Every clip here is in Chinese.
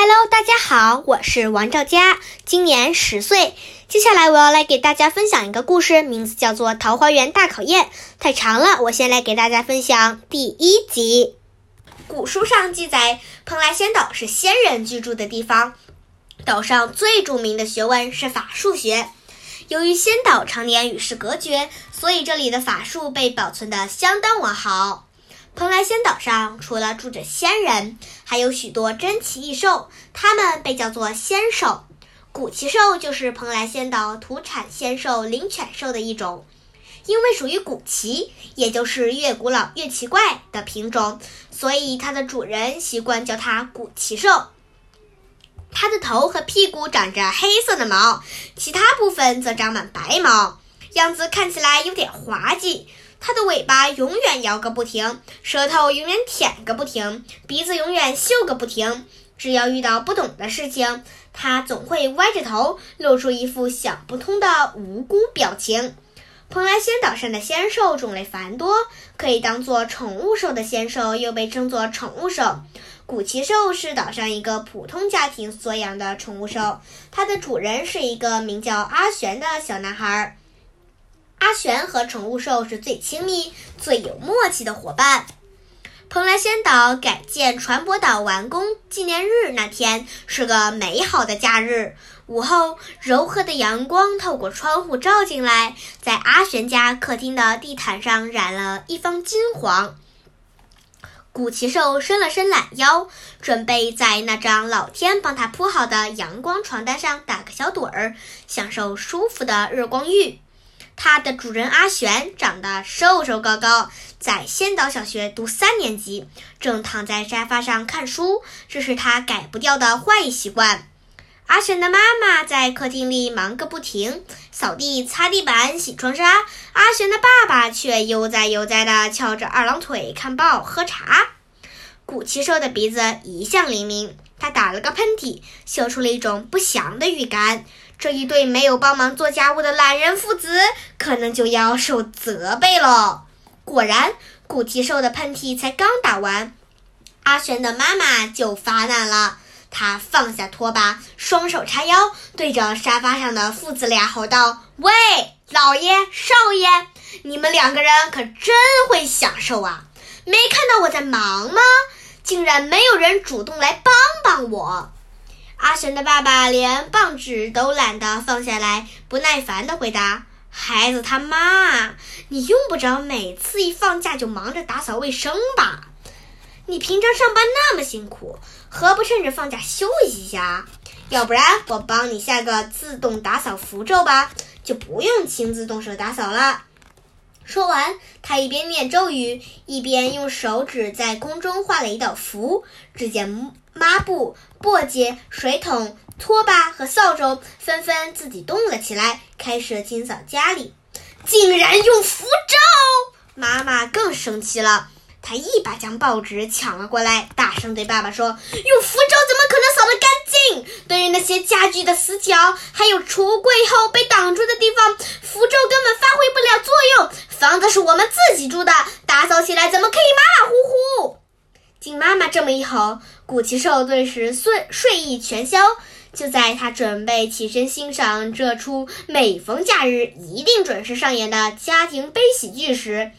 Hello，大家好，我是王兆佳，今年十岁。接下来我要来给大家分享一个故事，名字叫做《桃花源大考验》。太长了，我先来给大家分享第一集。古书上记载，蓬莱仙岛是仙人居住的地方，岛上最著名的学问是法术学。由于仙岛常年与世隔绝，所以这里的法术被保存得相当完好。蓬莱仙岛上除了住着仙人，还有许多珍奇异兽，它们被叫做仙兽。古奇兽就是蓬莱仙岛土产仙兽灵犬兽的一种，因为属于古奇，也就是越古老越奇怪的品种，所以它的主人习惯叫它古奇兽。它的头和屁股长着黑色的毛，其他部分则长满白毛，样子看起来有点滑稽。它的尾巴永远摇个不停，舌头永远舔个不停，鼻子永远嗅个不停。只要遇到不懂的事情，它总会歪着头，露出一副想不通的无辜表情。蓬莱仙岛上的仙兽种类繁多，可以当做宠物兽的仙兽又被称作宠物兽。古奇兽是岛上一个普通家庭所养的宠物兽，它的主人是一个名叫阿玄的小男孩。阿玄和宠物兽是最亲密、最有默契的伙伴。蓬莱仙岛改建船舶岛完工纪念日那天是个美好的假日。午后，柔和的阳光透过窗户照进来，在阿玄家客厅的地毯上染了一方金黄。古奇兽伸了伸懒腰，准备在那张老天帮他铺好的阳光床单上打个小盹儿，享受舒服的日光浴。它的主人阿玄长得瘦瘦高高，在仙岛小学读三年级，正躺在沙发上看书，这是他改不掉的坏习惯。阿玄的妈妈在客厅里忙个不停，扫地、擦地板、洗窗纱。阿玄的爸爸却悠哉悠哉地翘着二郎腿看报、喝茶。古奇兽的鼻子一向灵敏，他打了个喷嚏，嗅出了一种不祥的预感。这一对没有帮忙做家务的懒人父子，可能就要受责备了。果然，古奇兽的喷嚏才刚打完，阿玄的妈妈就发难了。她放下拖把，双手叉腰，对着沙发上的父子俩吼道：“喂，老爷、少爷，你们两个人可真会享受啊！没看到我在忙吗？竟然没有人主动来帮帮我！”阿玄的爸爸连棒纸都懒得放下来，不耐烦地回答：“孩子他妈，你用不着每次一放假就忙着打扫卫生吧？你平常上班那么辛苦，何不趁着放假休息一下？要不然我帮你下个自动打扫符咒吧，就不用亲自动手打扫了。”说完，他一边念咒语，一边用手指在空中画了一道符。只见抹布、簸箕、水桶、拖把和扫帚纷纷自己动了起来，开始清扫家里。竟然用符咒！妈妈更生气了。她一把将报纸抢了过来，大声对爸爸说：“用符咒怎么可能扫得干净？对于那些家具的死角，还有橱柜后被挡住的地方，符咒根本发挥不了作用。房子是我们自己住的，打扫起来怎么可以马马虎虎？”经妈妈这么一吼，古奇兽顿时睡睡意全消。就在他准备起身欣赏这出每逢假日一定准时上演的家庭悲喜剧时，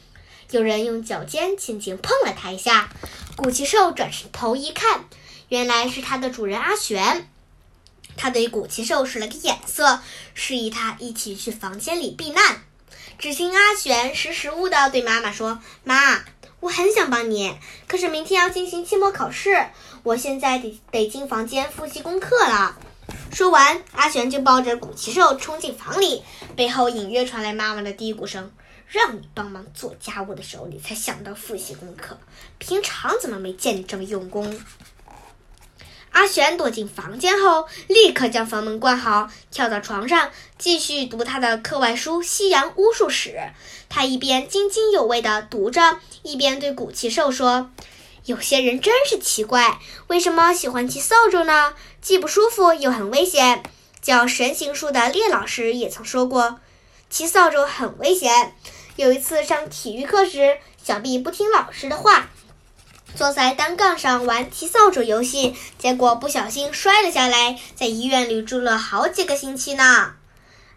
有人用脚尖轻轻碰了他一下，古奇兽转头一看，原来是他的主人阿玄。他对古奇兽使了个眼色，示意他一起去房间里避难。只听阿玄识时务地对妈妈说：“妈，我很想帮你，可是明天要进行期末考试，我现在得得进房间复习功课了。”说完，阿璇就抱着古奇兽冲进房里，背后隐约传来妈妈的嘀咕声。让你帮忙做家务的时候，你才想到复习功课。平常怎么没见你这么用功？阿玄躲进房间后，立刻将房门关好，跳到床上继续读他的课外书《西洋巫术史》。他一边津津有味地读着，一边对古奇兽说：“有些人真是奇怪，为什么喜欢骑扫帚呢？既不舒服又很危险。教神行术的列老师也曾说过，骑扫帚很危险。”有一次上体育课时，小毕不听老师的话，坐在单杠上玩踢扫帚游戏，结果不小心摔了下来，在医院里住了好几个星期呢。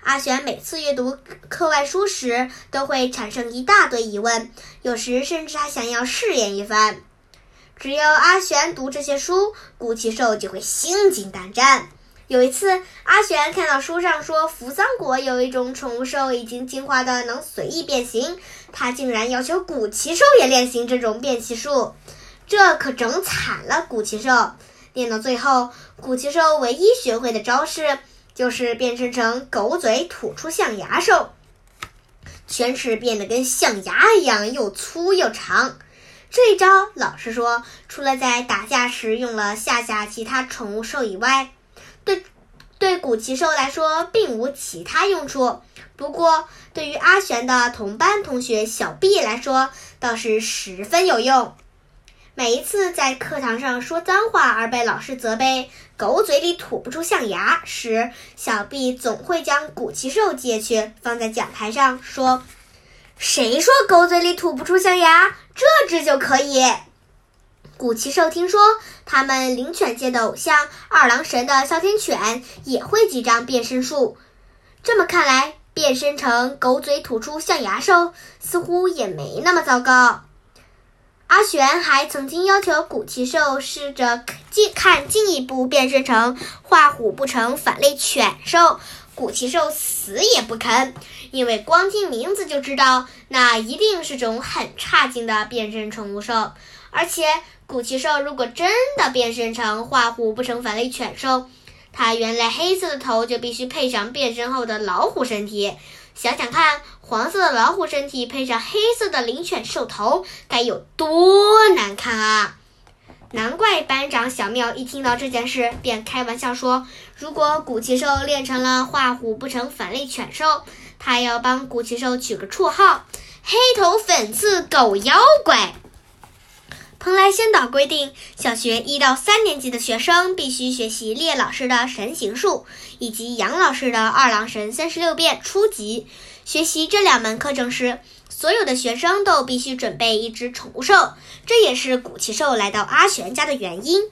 阿璇每次阅读课外书时，都会产生一大堆疑问，有时甚至还想要试验一番。只要阿璇读这些书，古奇兽就会心惊胆战。有一次，阿璇看到书上说扶桑国有一种宠物兽已经进化的能随意变形，他竟然要求古奇兽也练习这种变形术，这可整惨了古奇兽。练到最后，古奇兽唯一学会的招式。就是变身成狗嘴吐出象牙兽，犬齿变得跟象牙一样又粗又长。这一招，老实说，除了在打架时用了吓吓其他宠物兽以外，对对古奇兽来说并无其他用处。不过，对于阿玄的同班同学小毕来说，倒是十分有用。每一次在课堂上说脏话而被老师责备“狗嘴里吐不出象牙”时，小毕总会将古奇兽借去放在讲台上，说：“谁说狗嘴里吐不出象牙？这只就可以。”古奇兽听说他们灵犬界的偶像二郎神的哮天犬也会几张变身术，这么看来，变身成狗嘴吐出象牙兽似乎也没那么糟糕。阿玄还曾经要求古奇兽试着进看进一步变身成画虎不成反类犬兽，古奇兽死也不肯，因为光听名字就知道那一定是种很差劲的变身宠物兽。而且古奇兽如果真的变身成画虎不成反类犬兽，它原来黑色的头就必须配上变身后的老虎身体。想想看，黄色的老虎身体配上黑色的灵犬兽头，该有多难看啊！难怪班长小妙一听到这件事，便开玩笑说：“如果古奇兽练成了画虎不成反类犬兽，他要帮古奇兽取个绰号——黑头粉刺狗妖怪。”蓬莱仙岛规定，小学一到三年级的学生必须学习列老师的神行术以及杨老师的二郎神三十六变初级。学习这两门课程时，所有的学生都必须准备一只宠物兽，这也是古奇兽来到阿玄家的原因。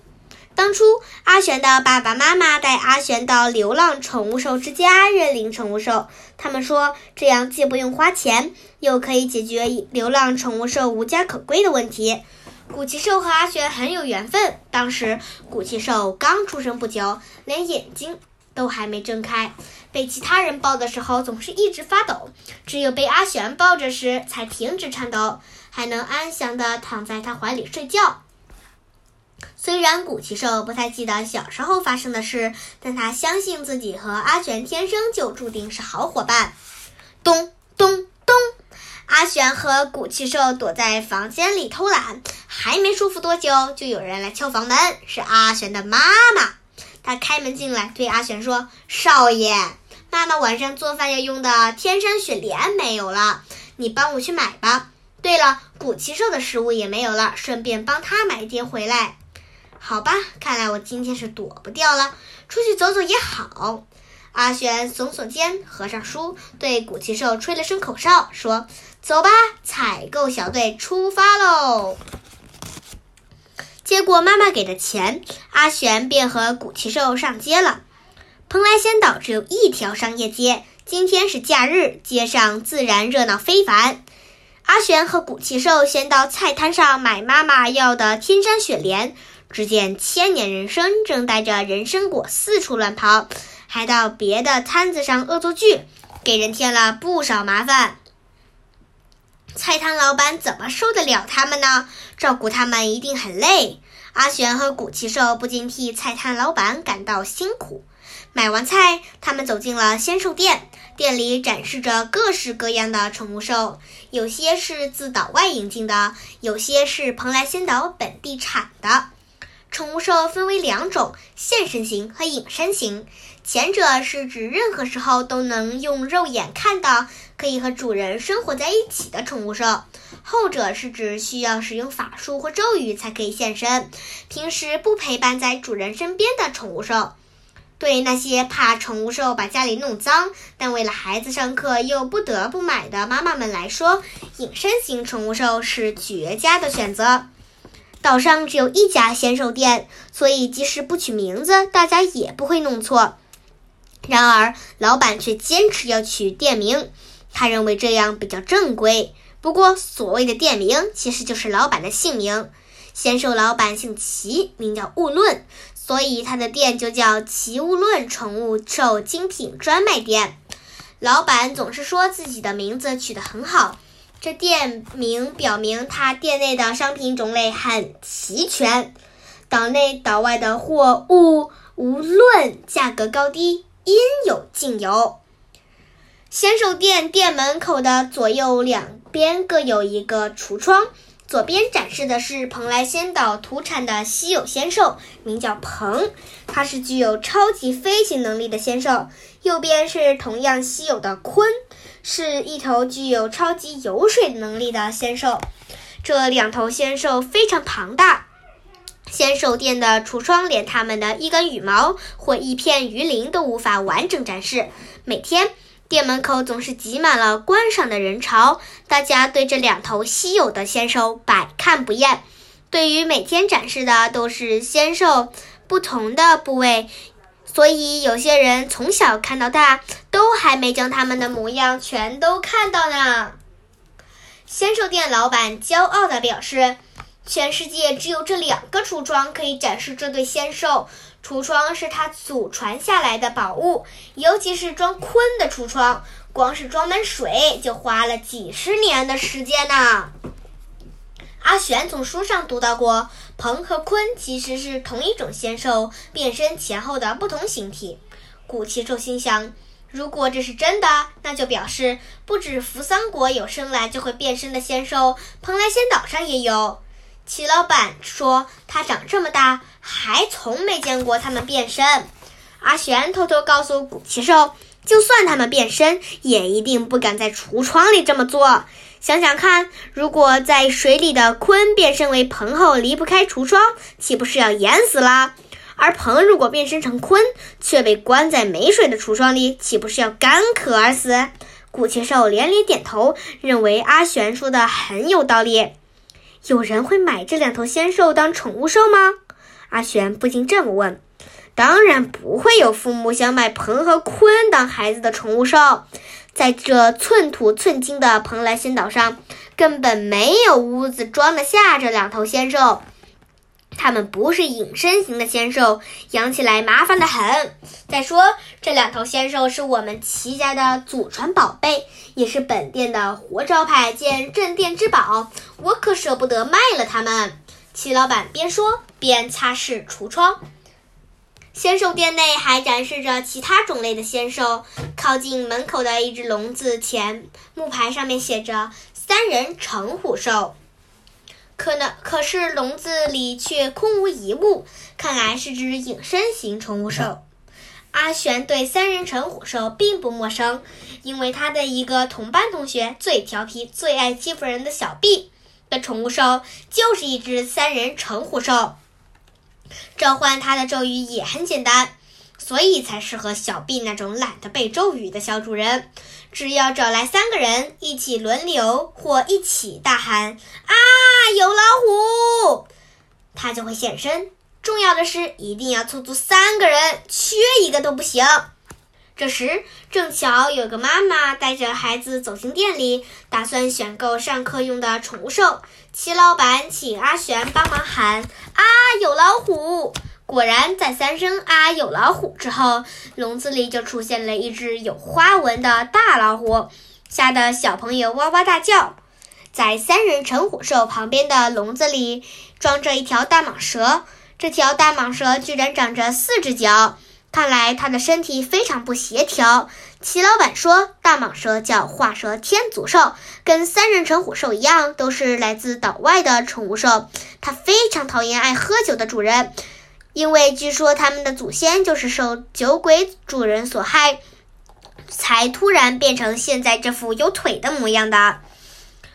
当初，阿玄的爸爸妈妈带阿玄到流浪宠物兽之家认领宠物兽，他们说这样既不用花钱，又可以解决流浪宠物兽无家可归的问题。古奇兽和阿玄很有缘分。当时古奇兽刚出生不久，连眼睛都还没睁开，被其他人抱的时候总是一直发抖，只有被阿璇抱着时才停止颤抖，还能安详地躺在他怀里睡觉。虽然古奇兽不太记得小时候发生的事，但他相信自己和阿璇天生就注定是好伙伴。咚咚咚。阿璇和古奇兽躲在房间里偷懒，还没舒服多久，就有人来敲房门。是阿璇的妈妈，他开门进来，对阿璇说：“少爷，妈妈晚上做饭要用的天山雪莲没有了，你帮我去买吧。对了，古奇兽的食物也没有了，顺便帮他买一点回来。好吧，看来我今天是躲不掉了，出去走走也好。”阿璇耸耸肩，合上书，对古奇兽吹了声口哨，说：“走吧，采购小队出发喽！”接过妈妈给的钱，阿璇便和古奇兽上街了。蓬莱仙岛只有一条商业街，今天是假日，街上自然热闹非凡。阿璇和古奇兽先到菜摊上买妈妈要的天山雪莲，只见千年人参正带着人参果四处乱跑。还到别的摊子上恶作剧，给人添了不少麻烦。菜摊老板怎么受得了他们呢？照顾他们一定很累。阿璇和古奇兽不禁替菜摊老板感到辛苦。买完菜，他们走进了仙兽店，店里展示着各式各样的宠物兽，有些是自岛外引进的，有些是蓬莱仙岛本地产的。宠物兽分为两种：现身型和隐身型。前者是指任何时候都能用肉眼看到，可以和主人生活在一起的宠物兽；后者是指需要使用法术或咒语才可以现身，平时不陪伴在主人身边的宠物兽。对那些怕宠物兽把家里弄脏，但为了孩子上课又不得不买的妈妈们来说，隐身型宠物兽是绝佳的选择。岛上只有一家仙兽店，所以即使不取名字，大家也不会弄错。然而，老板却坚持要取店名，他认为这样比较正规。不过，所谓的店名其实就是老板的姓名。仙兽老板姓齐，名叫物论，所以他的店就叫齐物论宠物兽精品专卖店。老板总是说自己的名字取得很好，这店名表明他店内的商品种类很齐全，岛内岛外的货物无论价格高低。应有尽有。仙兽店店门口的左右两边各有一个橱窗，左边展示的是蓬莱仙岛土产的稀有仙兽，名叫鹏，它是具有超级飞行能力的仙兽；右边是同样稀有的鲲，是一头具有超级游水能力的仙兽。这两头仙兽非常庞大。仙兽店的橱窗连它们的一根羽毛或一片鱼鳞都无法完整展示。每天，店门口总是挤满了观赏的人潮，大家对这两头稀有的仙兽百看不厌。对于每天展示的都是仙兽不同的部位，所以有些人从小看到大，都还没将它们的模样全都看到呢。仙兽店老板骄傲地表示。全世界只有这两个橱窗可以展示这对仙兽。橱窗是他祖传下来的宝物，尤其是装鲲的橱窗，光是装满水就花了几十年的时间呢。阿玄从书上读到过，鹏和鲲其实是同一种仙兽变身前后的不同形体。古奇兽心想，如果这是真的，那就表示不止扶桑国有生来就会变身的仙兽，蓬莱仙岛上也有。齐老板说：“他长这么大，还从没见过他们变身。”阿玄偷偷告诉古奇兽：“就算他们变身，也一定不敢在橱窗里这么做。想想看，如果在水里的鲲变身为鹏后离不开橱窗，岂不是要淹死了？而鹏如果变身成鲲，却被关在没水的橱窗里，岂不是要干渴而死？”古奇兽连连点头，认为阿玄说的很有道理。有人会买这两头仙兽当宠物兽吗？阿玄不禁这么问。当然不会有父母想买鹏和鲲当孩子的宠物兽。在这寸土寸金的蓬莱仙岛上，根本没有屋子装得下这两头仙兽。它们不是隐身型的仙兽，养起来麻烦的很。再说，这两头仙兽是我们齐家的祖传宝贝，也是本店的活招牌兼镇店之宝，我可舍不得卖了它们。齐老板边说边擦拭橱窗。仙兽店内还展示着其他种类的仙兽。靠近门口的一只笼子前，木牌上面写着“三人成虎兽”。可能可是笼子里却空无一物，看来是只隐身型宠物兽。阿玄对三人成虎兽并不陌生，因为他的一个同班同学最调皮、最爱欺负人的小 B 的宠物兽就是一只三人成虎兽。召唤它的咒语也很简单。所以才适合小 B 那种懒得背咒语的小主人。只要找来三个人，一起轮流或一起大喊“啊，有老虎”，它就会现身。重要的是，一定要凑足三个人，缺一个都不行。这时，正巧有个妈妈带着孩子走进店里，打算选购上课用的宠物兽。齐老板请阿玄帮忙喊：“啊，有老虎！”果然，在三声“啊，有老虎”之后，笼子里就出现了一只有花纹的大老虎，吓得小朋友哇哇大叫。在三人成虎兽旁边的笼子里，装着一条大蟒蛇。这条大蟒蛇居然长着四只脚，看来它的身体非常不协调。齐老板说，大蟒蛇叫画蛇天足兽，跟三人成虎兽一样，都是来自岛外的宠物兽。它非常讨厌爱喝酒的主人。因为据说他们的祖先就是受酒鬼主人所害，才突然变成现在这副有腿的模样的。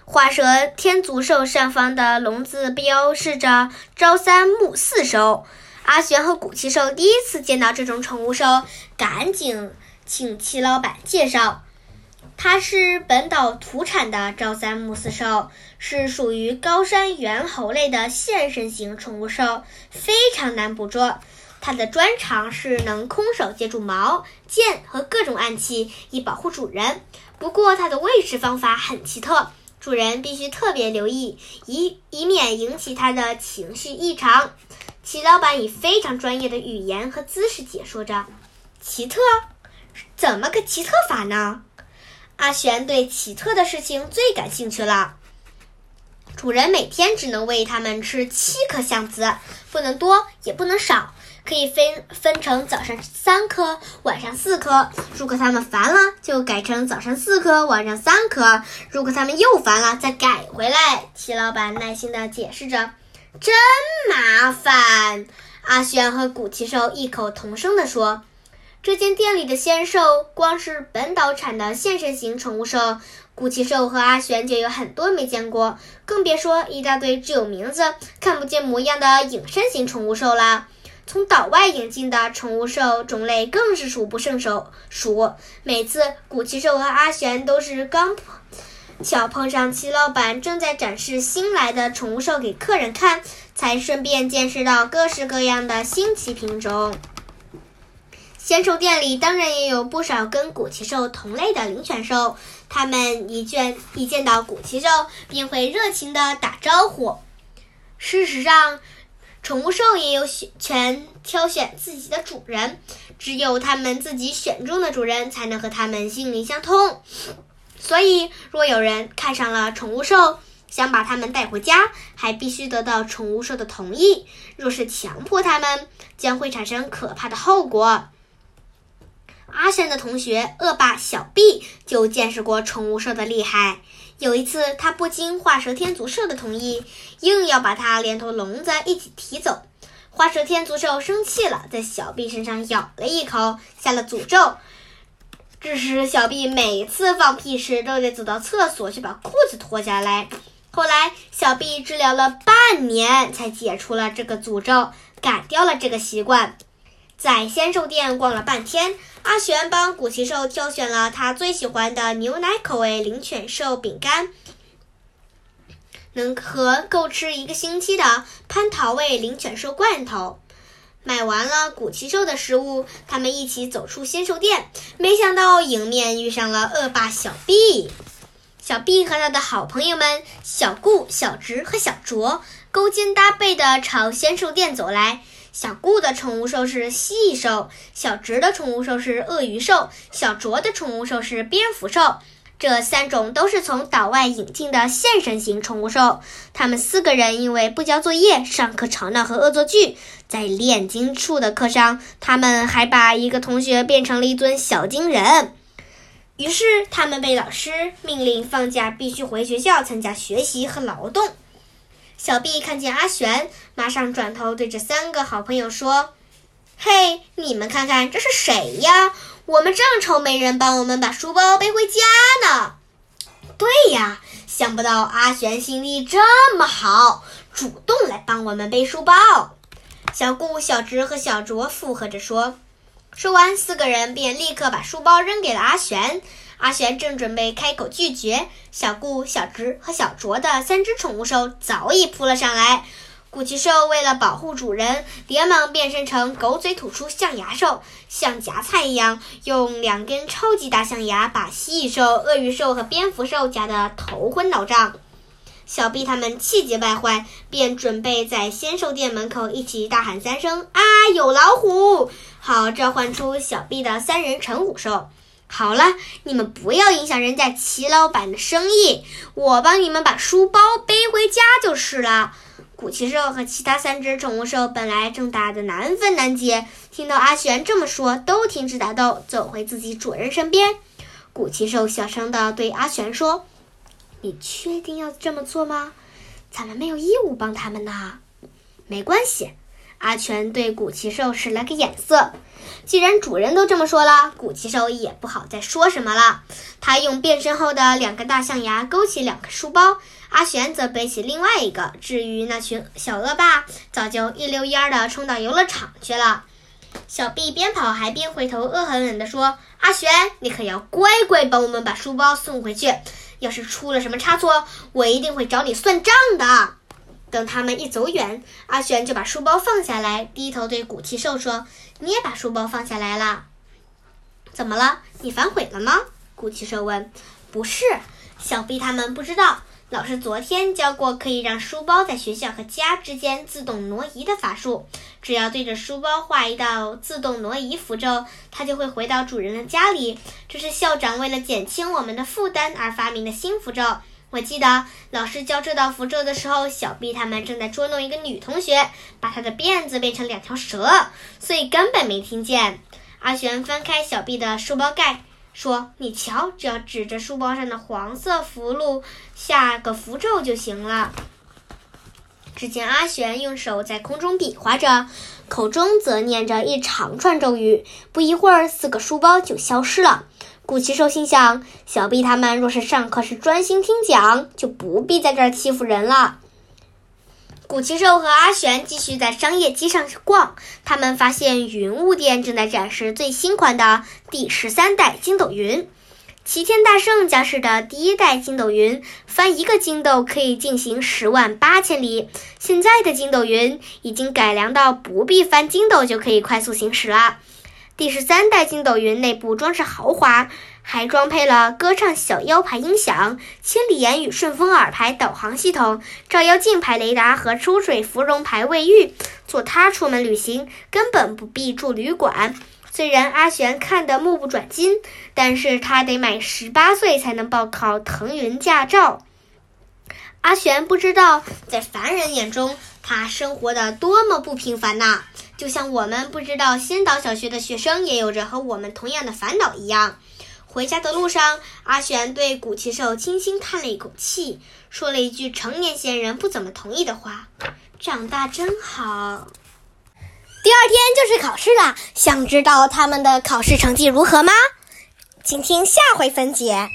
画蛇天足兽上方的笼子标示着“朝三暮四兽”。阿玄和古奇兽第一次见到这种宠物兽，赶紧请齐老板介绍。它是本岛土产的朝三暮四兽，是属于高山猿猴类的现身型宠物兽，非常难捕捉。它的专长是能空手接住矛、剑和各种暗器，以保护主人。不过，它的喂食方法很奇特，主人必须特别留意，以 以免引起它的情绪异常。齐老板以非常专业的语言和姿势解说着：“奇特，怎么个奇特法呢？”阿玄对奇特的事情最感兴趣了。主人每天只能喂它们吃七颗橡子，不能多也不能少。可以分分成早上三颗，晚上四颗。如果他们烦了，就改成早上四颗，晚上三颗。如果他们又烦了，再改回来。齐老板耐心地解释着：“真麻烦。”阿轩和古奇兽异口同声地说：“这间店里的仙兽，光是本岛产的现身型宠物兽，古奇兽和阿玄就有很多没见过，更别说一大堆只有名字看不见模样的隐身型宠物兽了。”从岛外引进的宠物兽种类更是数不胜数。数每次古奇兽和阿玄都是刚巧碰上齐老板正在展示新来的宠物兽给客人看，才顺便见识到各式各样的新奇品种。仙兽店里当然也有不少跟古奇兽同类的灵犬兽，它们一见一见到古奇兽便会热情地打招呼。事实上，宠物兽也有选权挑选自己的主人，只有他们自己选中的主人才能和他们心灵相通。所以，若有人看上了宠物兽，想把它们带回家，还必须得到宠物兽的同意。若是强迫他们，将会产生可怕的后果。阿山的同学恶霸小 B 就见识过宠物兽的厉害。有一次，他不经画蛇添足兽的同意，硬要把它连同笼子一起提走。画蛇添足兽生气了，在小 B 身上咬了一口，下了诅咒。致使小 B 每次放屁时都得走到厕所去把裤子脱下来。后来，小 B 治疗了半年，才解除了这个诅咒，改掉了这个习惯。在仙兽店逛了半天。阿玄帮古奇兽挑选了他最喜欢的牛奶口味灵犬兽饼干，能和够吃一个星期的蟠桃味灵犬兽罐头。买完了古奇兽的食物，他们一起走出仙兽店，没想到迎面遇上了恶霸小 B。小 B 和他的好朋友们小顾、小直和小卓勾肩搭背地朝仙兽店走来。小顾的宠物兽是蜥蜴兽，小直的宠物兽是鳄鱼兽，小卓的宠物兽是蝙蝠兽。这三种都是从岛外引进的现身型宠物兽。他们四个人因为不交作业、上课吵闹和恶作剧，在炼金术的课上，他们还把一个同学变成了一尊小金人。于是，他们被老师命令放假，必须回学校参加学习和劳动。小 B 看见阿玄，马上转头对着三个好朋友说：“嘿，你们看看这是谁呀？我们正愁没人帮我们把书包背回家呢。”对呀，想不到阿玄心地这么好，主动来帮我们背书包。小顾、小直和小卓附和着说。说完，四个人便立刻把书包扔给了阿玄。阿玄正准备开口拒绝，小顾、小直和小卓的三只宠物兽早已扑了上来。古奇兽为了保护主人，连忙变身成狗嘴吐出象牙兽，像夹菜一样，用两根超级大象牙把蜥蜴兽、鳄鱼兽和蝙蝠兽夹得头昏脑胀。小 B 他们气急败坏，便准备在仙兽店门口一起大喊三声：“啊，有老虎！”好召唤出小 B 的三人成虎兽。好了，你们不要影响人家齐老板的生意，我帮你们把书包背回家就是了。古奇兽和其他三只宠物兽本来正打得难分难解，听到阿玄这么说，都停止打斗，走回自己主人身边。古奇兽小声地对阿玄说：“你确定要这么做吗？咱们没有义务帮他们呢。”没关系。阿全对古奇兽使了个眼色，既然主人都这么说了，古奇兽也不好再说什么了。他用变身后的两个大象牙勾起两个书包，阿玄则背起另外一个。至于那群小恶霸，早就一溜烟儿的冲到游乐场去了。小 B 边跑还边回头，恶狠狠地说：“，阿玄，你可要乖乖帮我们把书包送回去。要是出了什么差错，我一定会找你算账的。”等他们一走远，阿玄就把书包放下来，低头对古奇兽说：“你也把书包放下来了。”怎么了？你反悔了吗？古奇兽问。“不是，小毕他们不知道。”老师昨天教过可以让书包在学校和家之间自动挪移的法术，只要对着书包画一道自动挪移符咒，它就会回到主人的家里。这是校长为了减轻我们的负担而发明的新符咒。我记得老师教这道符咒的时候，小 B 他们正在捉弄一个女同学，把她的辫子变成两条蛇，所以根本没听见。阿玄翻开小 B 的书包盖。说：“你瞧，只要指着书包上的黄色符箓下个符咒就行了。”只见阿玄用手在空中比划着，口中则念着一长串咒语。不一会儿，四个书包就消失了。古奇兽心想：小毕他们若是上课时专心听讲，就不必在这儿欺负人了。古奇兽和阿玄继续在商业街上逛，他们发现云雾店正在展示最新款的第十三代筋斗云。齐天大圣家世的第一代筋斗云，翻一个筋斗可以进行十万八千里。现在的筋斗云已经改良到不必翻筋斗就可以快速行驶了。第十三代筋斗云内部装饰豪华。还装配了歌唱小腰牌音响、千里眼与顺风耳牌导航系统、照妖镜牌雷达和出水芙蓉牌卫浴。坐它出门旅行，根本不必住旅馆。虽然阿玄看得目不转睛，但是他得满十八岁才能报考腾云驾照。阿玄不知道，在凡人眼中，他生活的多么不平凡呐！就像我们不知道仙岛小学的学生也有着和我们同样的烦恼一样。回家的路上，阿玄对古奇兽轻轻叹了一口气，说了一句成年仙人不怎么同意的话：“长大真好。”第二天就是考试了，想知道他们的考试成绩如何吗？请听下回分解。